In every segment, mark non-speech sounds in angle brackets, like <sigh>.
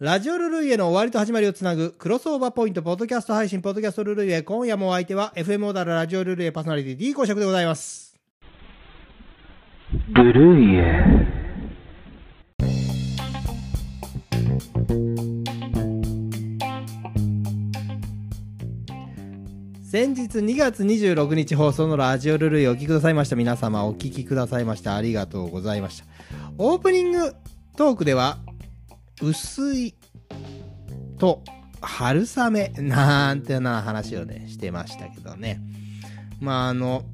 ラジオルルイエの終わりと始まりをつなぐクロスオーバーポイントポッドキャスト配信ポッドキャストルルイエ今夜もお相手は FM オーダルラジオルルイエパーソナリティ D 公爵でございます。ルルイエ先日2月26日放送のラジオルルイエお聞きくださいました皆様お聞きくださいましてありがとうございました。オープニングトークでは薄いと春雨 <laughs> なんてな話をねしてましたけどね。まああの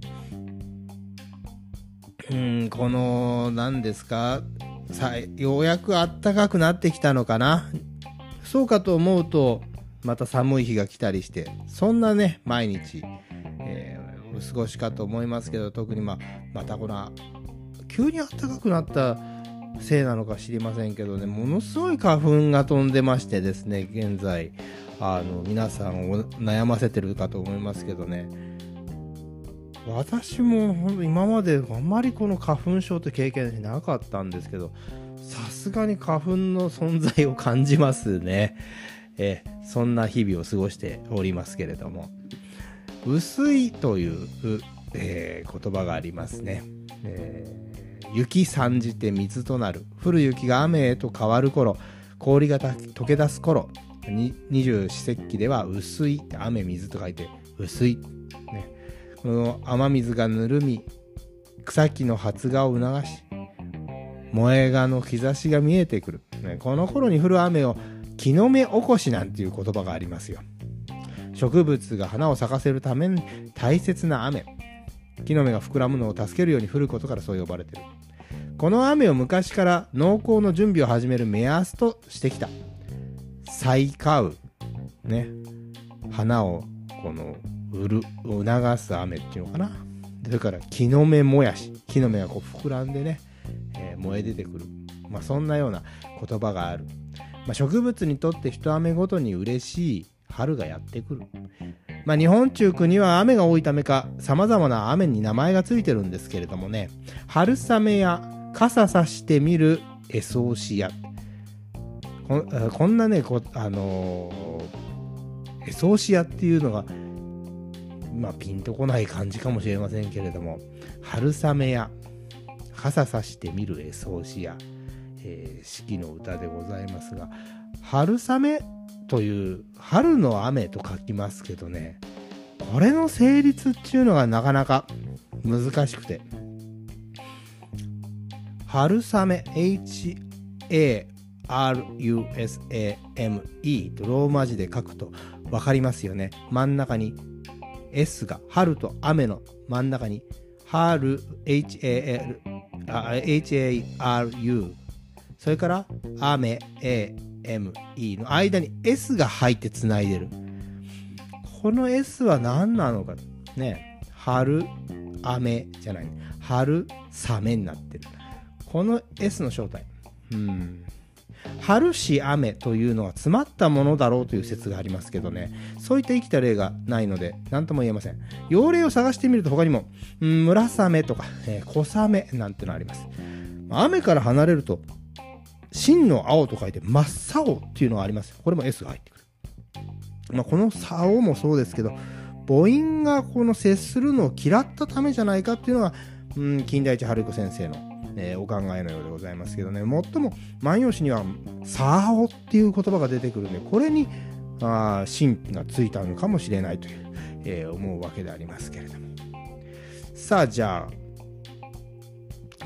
うん、この、何ですか、さようやく暖かくなってきたのかな。そうかと思うと、また寒い日が来たりして、そんなね、毎日、えーお過ごしかと思いますけど、特にまあ、またこの、急に暖かくなったせいなのか知りませんけどね、ものすごい花粉が飛んでましてですね、現在、あの、皆さんを悩ませてるかと思いますけどね、私も今まであんまりこの花粉症って経験なかったんですけどさすがに花粉の存在を感じますね。えそんな日々を過ごしておりますけれども。薄いという、えー言葉がありますね、えー雪参じて水となる。降る雪が雨へと変わる頃。氷が溶け出す頃。二十四節気では薄い雨水と書いて薄い。ね。この雨水がぬるみ草木の発芽を促し萌え芽の兆しが見えてくる、ね、この頃に降る雨を木の芽起こしなんていう言葉がありますよ。植物が花を咲かせるために大切な雨。木の芽が膨らむのを助けるように降ることからそう呼ばれてる。この雨を昔から農耕の準備を始める目安としてきた。咲かうね。花をこの売る促す雨っていうのかな。それから木の芽もやし。木の芽がこう膨らんでね、えー燃え出てくる、まあ、そんなような言葉がある、まあ、植物にとって一雨ごとに嬉しい春がやってくる、まあ、日本中国は雨が多いためか様々な雨に名前がついてるんですけれどもね。春雨や傘さしてみるエソウシや。こんあこんなねこあのーエソウシやっていうのがまあ、ピンとこない感じかもしれませんけれども。春雨や傘さしてみるえそうしや、えー四季の歌でございますが。春雨という春の雨と書きますけどね。これの成立っていうのがなかなか難しくて。春雨 H-A-R-U-S-A-M-E とローマ字で書くと分かりますよね。真ん中に S が春と雨の真ん中に春 HARU それから雨 A ME の間に S が入ってつないでる。この S は何なのかね。春雨じゃない。春雨になってる。この S の正体。うん。春し雨というのは詰まったものだろうという説がありますけどね。そういった生きた例がないので何とも言えません。用例を探してみると他にも、村雨とか、えー小雨なんてのあります。雨から離れると真の青と書いて真っ青っていうのがありますこれも S が入ってくる、まあ、この竿もそうですけど母音がこの接するのを嫌ったためじゃないかっていうのが、うん、金田一春彦先生のえーお考えのようでございますけどね。最も万葉詩には「さお」っていう言葉が出てくるんでこれにあ神秘がついたのかもしれないという、えー思うわけでありますけれども。さあじゃあ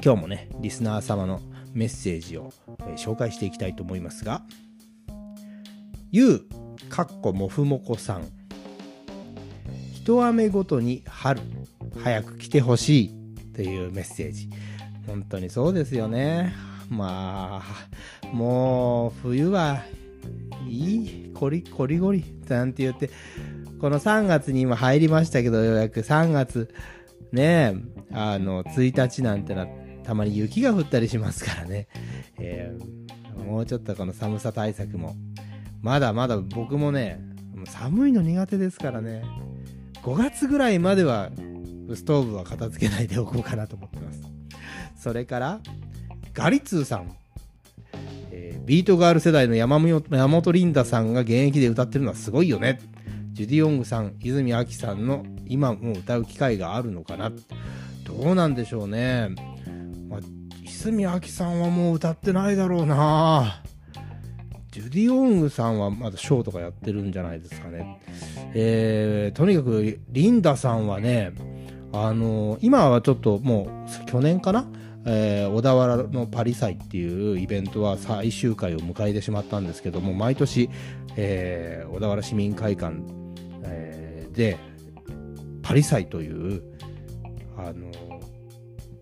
今日もねリスナー様のメッセージを、紹介していきたいと思いますがゆうかっこもふもこさん。一雨ごとに春早く来てほしい。というメッセージ。本当にそうですよね。まあもう冬はいいコリコリゴリなんて言ってこの3月に今入りましたけどようやく3月ねえあの1日なんてのはたまに雪が降ったりしますからね、えーもうちょっとこの寒さ対策もまだまだ僕もね寒いの苦手ですからね5月ぐらいまではストーブは片付けないでおこうかなと思ってますそれからガリツーさん、えビートガール世代の山本リンダさんが現役で歌ってるのはすごいよね。ジュディ・オングさん、泉アキさんの今も歌う機会があるのかな。どうなんでしょうね。まあ、泉アキさんはもう歌ってないだろうな。ジュディ・オングさんはまだショーとかやってるんじゃないですかね。えー、とにかくリンダさんはね、あのー、今はちょっともう去年かな？えー、小田原のパリ祭っていうイベントは最終回を迎えてしまったんですけども毎年、えー、小田原市民会館、えー、でパリ祭というあの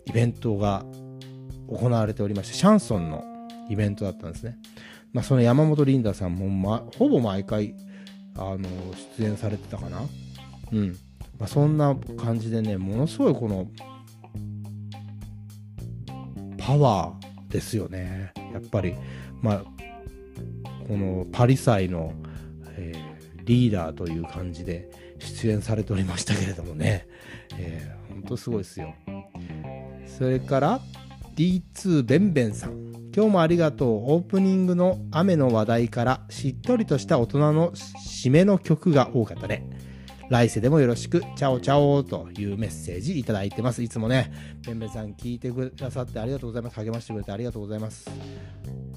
イベントが行われておりましてシャンソンのイベントだったんですね、まあ、その山本リンダさんも、ま、ほぼ毎回あの出演されてたかな。うん、まあ、そんな感じでねものすごいこのパワーですよね。やっぱり。まあこのパリ祭の、えー、リーダーという感じで出演されておりましたけれどもね、えー、ほんとすごいですよ。それから D2 ベンベンさん。今日もありがとう。オープニングの雨の話題からしっとりとした大人の締めの曲が多かったね。来世でもよろしく、チャオチャオというメッセージいただいてます。いつもね、ペンペンさん聞いてくださってありがとうございます。励ましてくれてありがとうございます。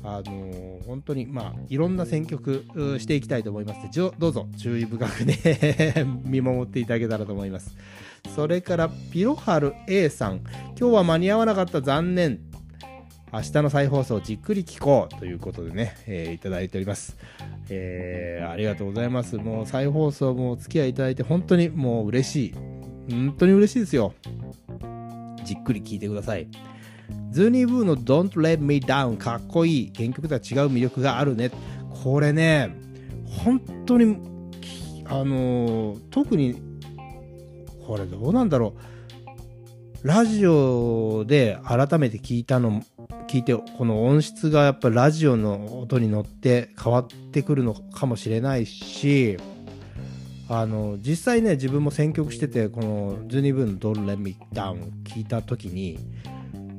あのー、本当に、まあ、いろんな選曲していきたいと思いますので、どうぞ注意深くね <laughs> 見守っていただけたらと思います。それから、ピロハル A さん、今日は間に合わなかった残念。明日の再放送じっくり聞こうということでね、えー、いただいております。えー、ありがとうございます。もう再放送もお付き合いいただいて本当にもう嬉しい。本当に嬉しいですよ。じっくり聞いてください。ズーニーブーの Don't Let Me Down かっこいい。原曲とは違う魅力があるね。これね、本当に、あのー、特に、これどうなんだろう。ラジオで改めて聞いたの聞いてこの音質がやっぱラジオの音に乗って変わってくるのかもしれないしあの実際ね自分も選曲しててこのズニブン「ドルレミダウン」聞いた時に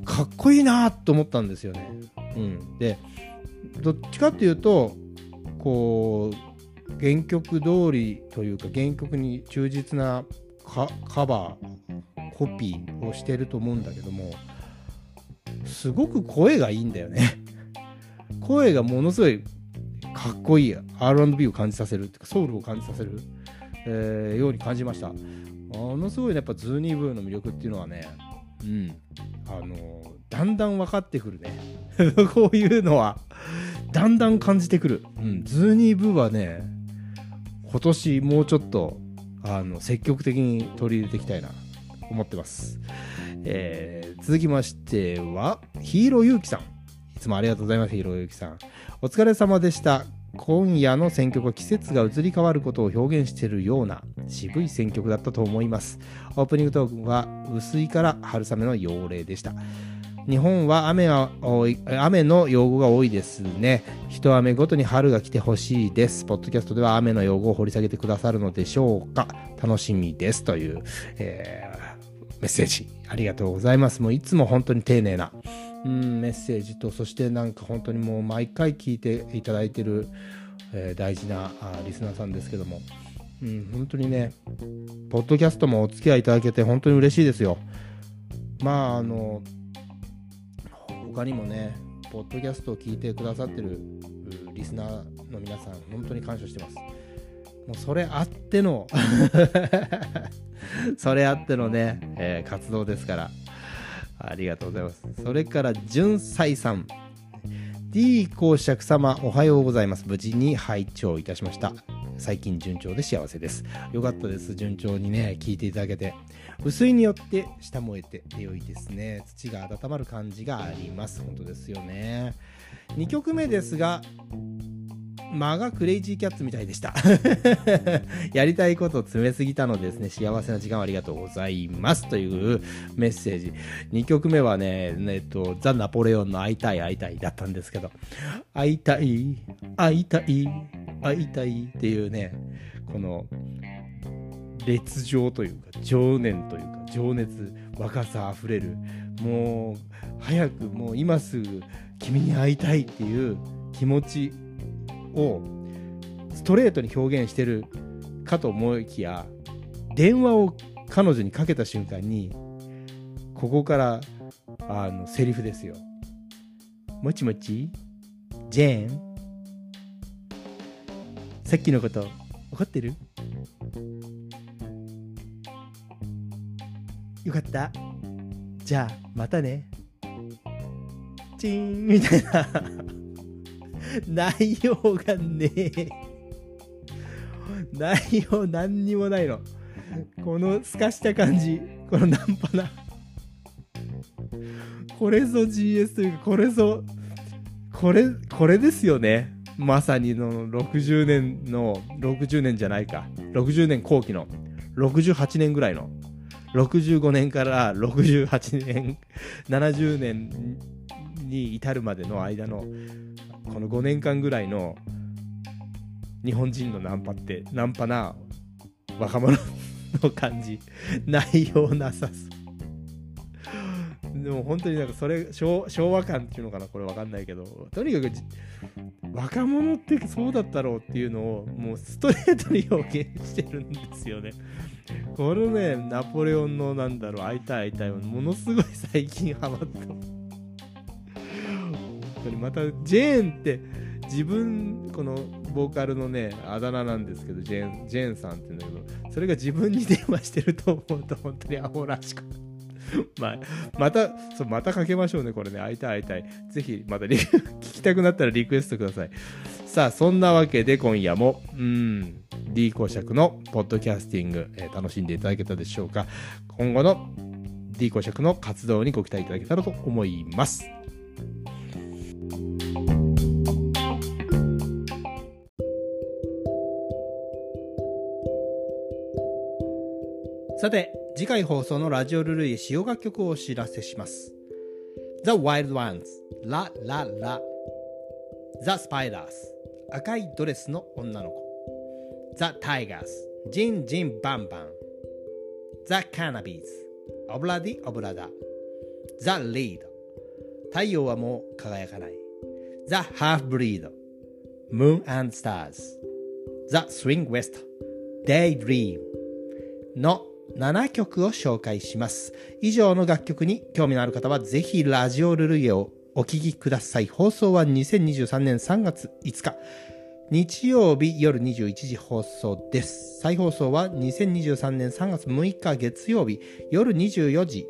かっこいいなと思ったんですよね。うん、でどっちかっていうとこう原曲通りというか原曲に忠実なカバーコピーをしてると思うんだけどもすごく声がいいんだよね。<laughs> 声がものすごいかっこいい R&B を感じさせるってかソウルを感じさせる、えー、ように感じました。ものすごい、ね、やっぱズーニーブーの魅力っていうのはねうんあのだんだん分かってくるね。<laughs> こういうのはだんだん感じてくる、うん、ズーニーブーはね今年もうちょっとあの積極的に取り入れていきたいな。思ってますえー、続きましては、ヒーローゆうきさん。いつもありがとうございます、ヒーローゆうきさん。お疲れ様でした。今夜の選曲は季節が移り変わることを表現しているような渋い選曲だったと思います。オープニングトークは薄いから春雨の用例でした。日本は雨が多い雨の用語が多いですね。一雨ごとに春が来てほしいです。ポッドキャストでは雨の用語を掘り下げてくださるのでしょうか。楽しみですという、え、メッセージありがとうございます。もういつも本当に丁寧な、うん、メッセージと、そしてなんか本当にもう毎回聞いていただいてる、えー、大事なあリスナーさんですけども、うん、本当にね、ポッドキャストもお付き合いいただけて本当に嬉しいですよ。まあ、あの、他にもね、ポッドキャストを聞いてくださってるリスナーの皆さん、本当に感謝してます。もうそれあっての <laughs> それあってのね、えー、活動ですから。ありがとうございます。それから、純才さん。D 公爵様、おはようございます。無事に拝聴いたしました。最近順調で幸せです。よかったです。順調にね、聞いていただけて。薄いによって下燃えて良いですね。土が温まる感じがあります。本当ですよね。2曲目ですが、間がクレイジーキャッツみたいでした <laughs> やりたいことを詰めすぎたのですね。幸せな時間をありがとうございます。というメッセージ。2曲目はね、えっと、ザ・ナポレオンの会いたい会いたいだったんですけど、会いたい、会いたい、会いたいっていうね、この、烈情というか、情念というか、情熱、若さあふれる、もう、早く、もう今すぐ君に会いたいっていう気持ちをストレートに表現してるかと思いきや電話を彼女にかけた瞬間にここからあのセリフですよ。もちもちジェーンさっきのこと分かってる？よかった。じゃあ、またね。チーンみたいな。内容がねえ。内容何にもないの。この透かした感じ。このナンパな。これぞ GS というか、これぞ、これ、これですよね。まさにの60年の、60年じゃないか。60年後期の、68年ぐらいの。65年から68年、70年に至るまでの間の、この5年間ぐらいの日本人のナンパって、ナンパな若者の感じ、<laughs> 内容なさそう。でも本当になんかそれ昭昭和感っていうのかなこれわかんないけど。とにかくじ若者ってそうだったろうっていうのをもうストレートに表現してるんですよね。このねナポレオンのなんだろう会いたい会いたいものすごい最近ハマった本当にまたジェーンって自分このボーカルのねあだ名なんですけどジェーンジェーンさんって言うんだけどそれが自分に電話してると思うと本当にアホらしくまあ、また、そう、またかけましょうね、これね。会いたい会いたい。ぜひ、また聞きたくなったらリクエストください。さあ、そんなわけで今夜も、うん、D 公爵のポッドキャスティング、えー楽しんでいただけたでしょうか。今後の D 公爵の活動にご期待いただけたらと思います。さて、次回放送のラジオルルイ使用楽曲をお知らせします。The Wild Ones、ラララ。The Spiders、赤いドレスの女の子。The Tigers、ジンジンバンバン。The Cannabis、オブラディオブラダ。The Lead、太陽はもう輝かない。The Half Breed、Moon and Stars。The Swing West、Daydream。の7曲を紹介します。以上の楽曲に興味のある方はぜひラジオルルイエをお聴きください。放送は2023年3月5日。日曜日夜21時放送です。再放送は2023年3月6日月曜日夜24時。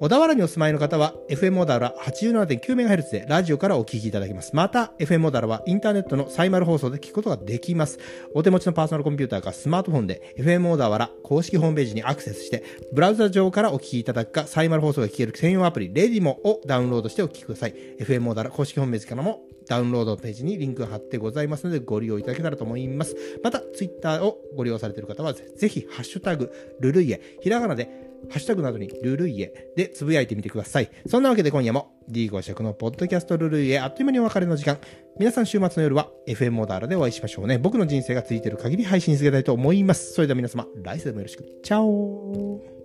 小田原にお住まいの方は FM モダラ 87.9MHz でラジオからお聞きいただけます。また FM モダラはインターネットのサイマル放送で聞くことができます。お手持ちのパーソナルコンピューターかスマートフォンで FM モダラ公式ホームページにアクセスしてブラウザ上からお聞きいただくかサイマル放送が聞ける専用アプリレディモをダウンロードしてお聞きください。FM モダラ公式ホームページからもダウンロードページにリンクが貼ってございますのでご利用いただけたらと思います。また、ツイッターをご利用されている方はぜぜひ、ハッシュタグ、ルルイエ、ひらがなで、ハッシュタグなどにルルイエでつぶやいてみてください。そんなわけで今夜も D5 尺のポッドキャストルルイエあっという間にお別れの時間。皆さん週末の夜は FM モダーラでお会いしましょうね。僕の人生がついてる限り配信続けたいと思います。それでは皆様、来世でもよろしく。チャオ